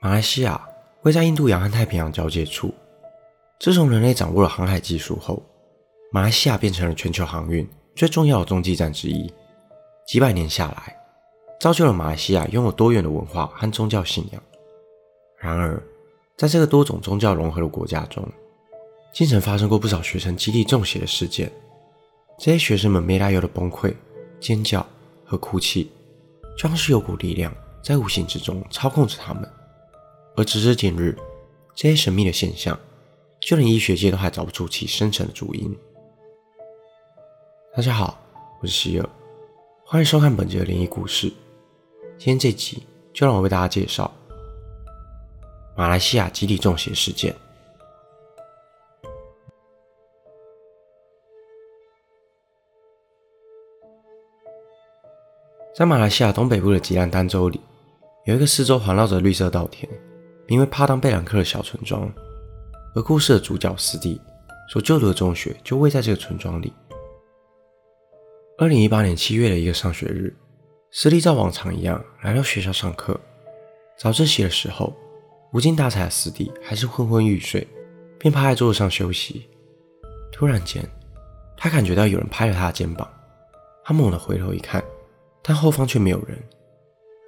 马来西亚位在印度洋和太平洋交界处。自从人类掌握了航海技术后，马来西亚变成了全球航运最重要的中继站之一。几百年下来，造就了马来西亚拥有多元的文化和宗教信仰。然而，在这个多种宗教融合的国家中，经常发生过不少学生集体中邪的事件。这些学生们没来由的崩溃、尖叫和哭泣，就像是有股力量在无形之中操控着他们。而直至今日，这些神秘的现象，就连医学界都还找不出其深层的主因。大家好，我是希尔，欢迎收看本集的灵异故事。今天这集就让我为大家介绍马来西亚集体中邪事件。在马来西亚东北部的吉兰丹州里，有一个四周环绕着绿色稻田。名为帕当贝兰克的小村庄，而故事的主角斯蒂所就读的中学就位在这个村庄里。二零一八年七月的一个上学日，斯蒂照往常一样来到学校上课。早自习的时候，无精打采的斯蒂还是昏昏欲睡，便趴在桌子上休息。突然间，他感觉到有人拍了他的肩膀，他猛地回头一看，但后方却没有人。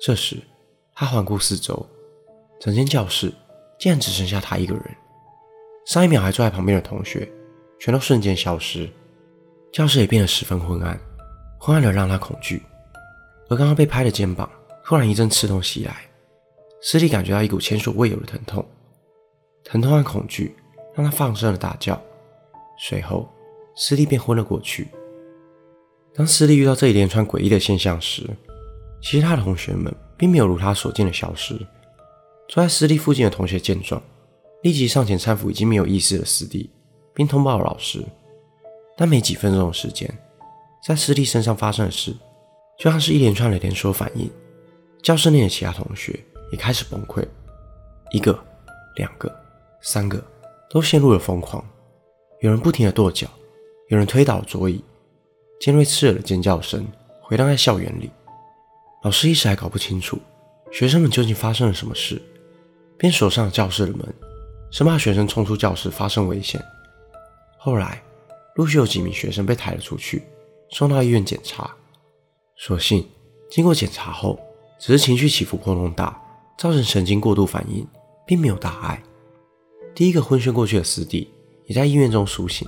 这时，他环顾四周。整间教室竟然只剩下他一个人，上一秒还坐在旁边的同学全都瞬间消失，教室也变得十分昏暗，昏暗的让他恐惧。而刚刚被拍的肩膀突然一阵刺痛袭来，斯蒂感觉到一股前所未有的疼痛，疼痛和恐惧让他放声的大叫，随后斯蒂便昏了过去。当斯蒂遇到这一连串诡异的现象时，其他的同学们并没有如他所见的消失。坐在师弟附近的同学见状，立即上前搀扶已经没有意识的师弟，并通报了老师。但没几分钟的时间，在师弟身上发生的事，就像是一连串的连锁反应。教室内的其他同学也开始崩溃，一个、两个、三个都陷入了疯狂。有人不停的跺脚，有人推倒了桌椅，尖锐刺耳的尖叫声回荡在校园里。老师一时还搞不清楚学生们究竟发生了什么事。便锁上了教室的门，生怕学生冲出教室发生危险。后来，陆续有几名学生被抬了出去，送到医院检查。所幸，经过检查后，只是情绪起伏波动大，造成神经过度反应，并没有大碍。第一个昏眩过去的师弟也在医院中苏醒。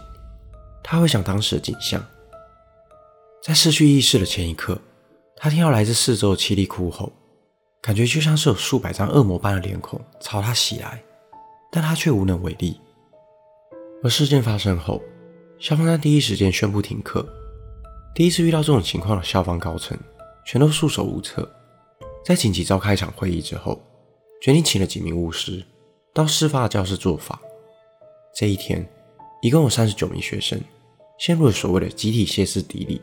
他回想当时的景象，在失去意识的前一刻，他听到来自四周的凄厉哭吼。感觉就像是有数百张恶魔般的脸孔朝他袭来，但他却无能为力。而事件发生后，校方在第一时间宣布停课。第一次遇到这种情况的校方高层全都束手无策。在紧急召开一场会议之后，决定请了几名巫师到事发的教室做法。这一天，一共有三十九名学生陷入了所谓的集体歇斯底里。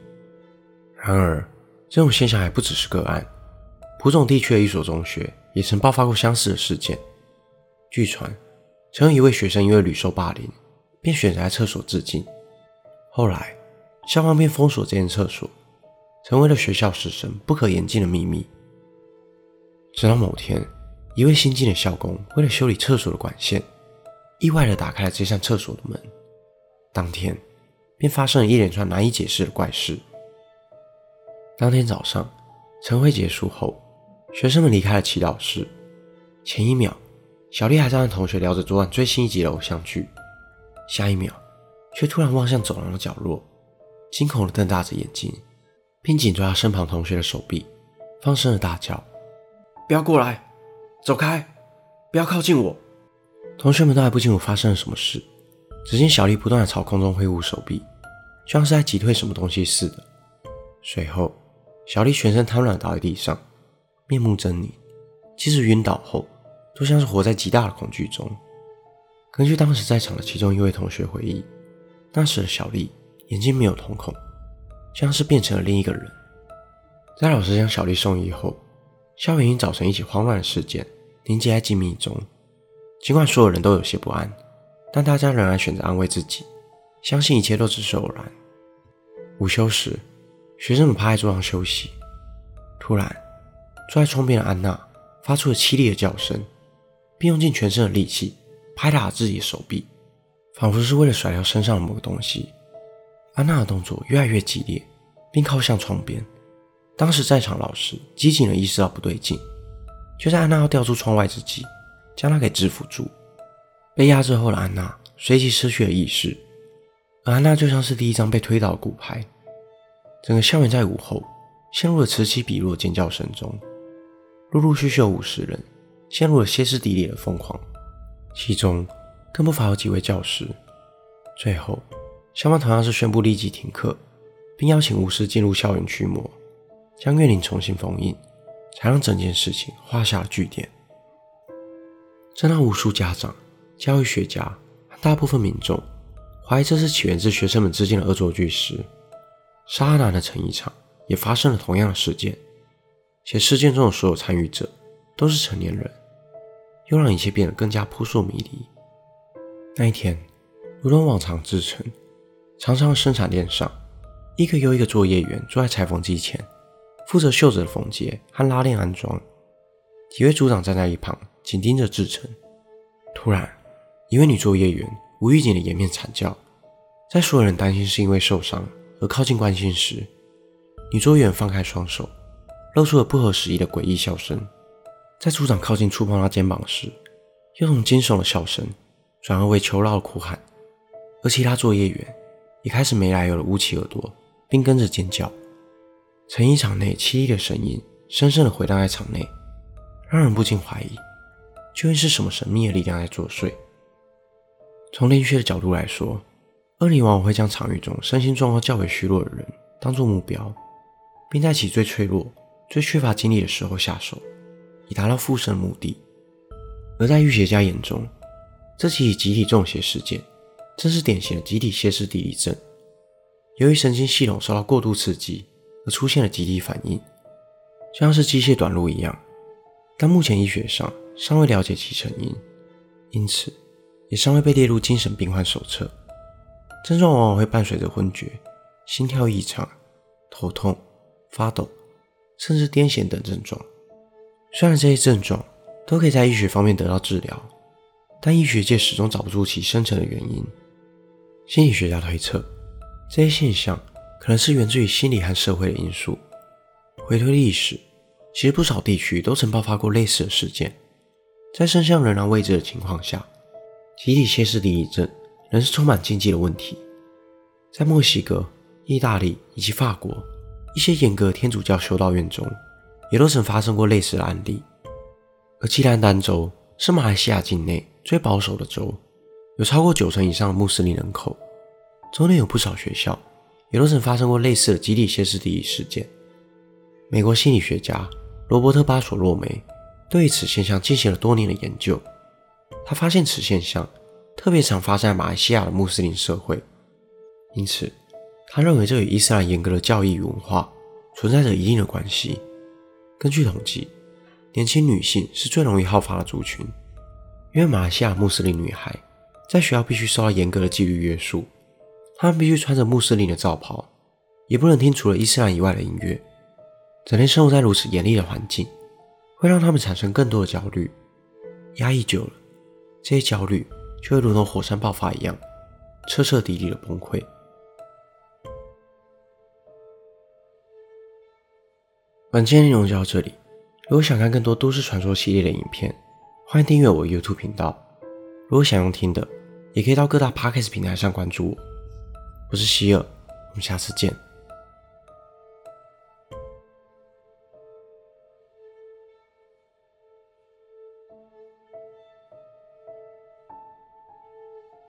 然而，这种现象还不只是个案。普种地区的一所中学也曾爆发过相似的事件。据传，曾有一位学生因为屡受霸凌，便选择在厕所自尽。后来，校方便封锁这间厕所，成为了学校师生不可言尽的秘密。直到某天，一位新进的校工为了修理厕所的管线，意外地打开了这扇厕所的门。当天，便发生了一连串难以解释的怪事。当天早上，晨会结束后。学生们离开了祈祷室，前一秒，小丽还在和同学聊着昨晚最新一集的偶像剧，下一秒，却突然望向走廊的角落，惊恐地瞪大着眼睛，并紧抓身旁同学的手臂，放声的大叫：“不要过来，走开，不要靠近我！”同学们都还不清楚发生了什么事，只见小丽不断地朝空中挥舞手臂，像是在击退什么东西似的。随后，小丽全身瘫软倒在地上。面目狰狞，即使晕倒后，都像是活在极大的恐惧中。根据当时在场的其中一位同学回忆，那时的小丽眼睛没有瞳孔，像是变成了另一个人。在老师将小丽送医后，校园因早晨一起慌乱的事件凝结在记忆中。尽管所有人都有些不安，但大家仍然选择安慰自己，相信一切都只是偶然。午休时，学生们趴在桌上休息，突然。坐在窗边的安娜发出了凄厉的叫声，并用尽全身的力气拍打自己的手臂，仿佛是为了甩掉身上的某个东西。安娜的动作越来越激烈，并靠向窗边。当时在场老师机警地意识到不对劲，就在安娜要掉出窗外之际，将她给制服住。被压制后的安娜随即失去了意识，而安娜就像是第一张被推倒的骨牌。整个校园在午后陷入了此起彼落尖叫声中，陆陆续续有五十人陷入了歇斯底里的疯狂，其中更不乏有几位教师。最后，校方同样是宣布立即停课，并邀请巫师进入校园驱魔。将怨灵重新封印，才让整件事情画下了句点。这让无数家长、教育学家和大部分民众怀疑这是起源自学生们之间的恶作剧时，沙南的成衣厂也发生了同样的事件，且事件中的所有参与者都是成年人，又让一切变得更加扑朔迷离。那一天，如同往常之晨，长长的生产线上，一个又一个作业员坐在裁缝机前。负责袖子的缝接和拉链安装，几位组长站在一旁紧盯着制成。突然，一位女作业员无预警的掩面惨叫，在所有人担心是因为受伤而靠近关心时，女作业员放开双手，露出了不合时宜的诡异笑声。在组长靠近触碰她肩膀时，又从惊悚的笑声转而为求饶的哭喊，而其他作业员也开始没来由的捂起耳朵，并跟着尖叫。成衣厂内凄厉的声音深深地回荡在场内，让人不禁怀疑，究竟是什么神秘的力量在作祟。从灵学的角度来说，恶灵往往会将场域中身心状况较为虚弱的人当作目标，并在其最脆弱、最缺乏精力的时候下手，以达到附身的目的。而在预学家眼中，这起集体中邪事件正是典型的集体歇斯底里症。由于神经系统受到过度刺激。而出现了集体反应，就像是机械短路一样，但目前医学上尚未了解其成因，因此也尚未被列入精神病患手册。症状往往会伴随着昏厥、心跳异常、头痛、发抖，甚至癫痫等症状。虽然这些症状都可以在医学方面得到治疗，但医学界始终找不出其深层的原因。心理学家推测，这些现象。可能是源自于心理和社会的因素。回推历史，其实不少地区都曾爆发过类似的事件。在真相仍然未知的情况下，集体歇斯底里症仍是充满禁忌的问题。在墨西哥、意大利以及法国一些严格天主教修道院中，也都曾发生过类似的案例。而吉兰丹州是马来西亚境内最保守的州，有超过九成以上的穆斯林人口，州内有不少学校。也都曾发生过类似的集体歇斯底里事件。美国心理学家罗伯特·巴索洛梅对此现象进行了多年的研究。他发现此现象特别常发生在马来西亚的穆斯林社会，因此他认为这与伊斯兰严格的教义与文化存在着一定的关系。根据统计，年轻女性是最容易好发的族群，因为马来西亚穆斯林女孩在学校必须受到严格的纪律约束。她们必须穿着穆斯林的罩袍，也不能听除了伊斯兰以外的音乐。整天生活在如此严厉的环境，会让他们产生更多的焦虑。压抑久了，这些焦虑就会如同火山爆发一样，彻彻底底的崩溃。本期内容就到这里。如果想看更多都市传说系列的影片，欢迎订阅我 YouTube 频道。如果想用听的，也可以到各大 Podcast 平台上关注我。我是希尔，我们下次见。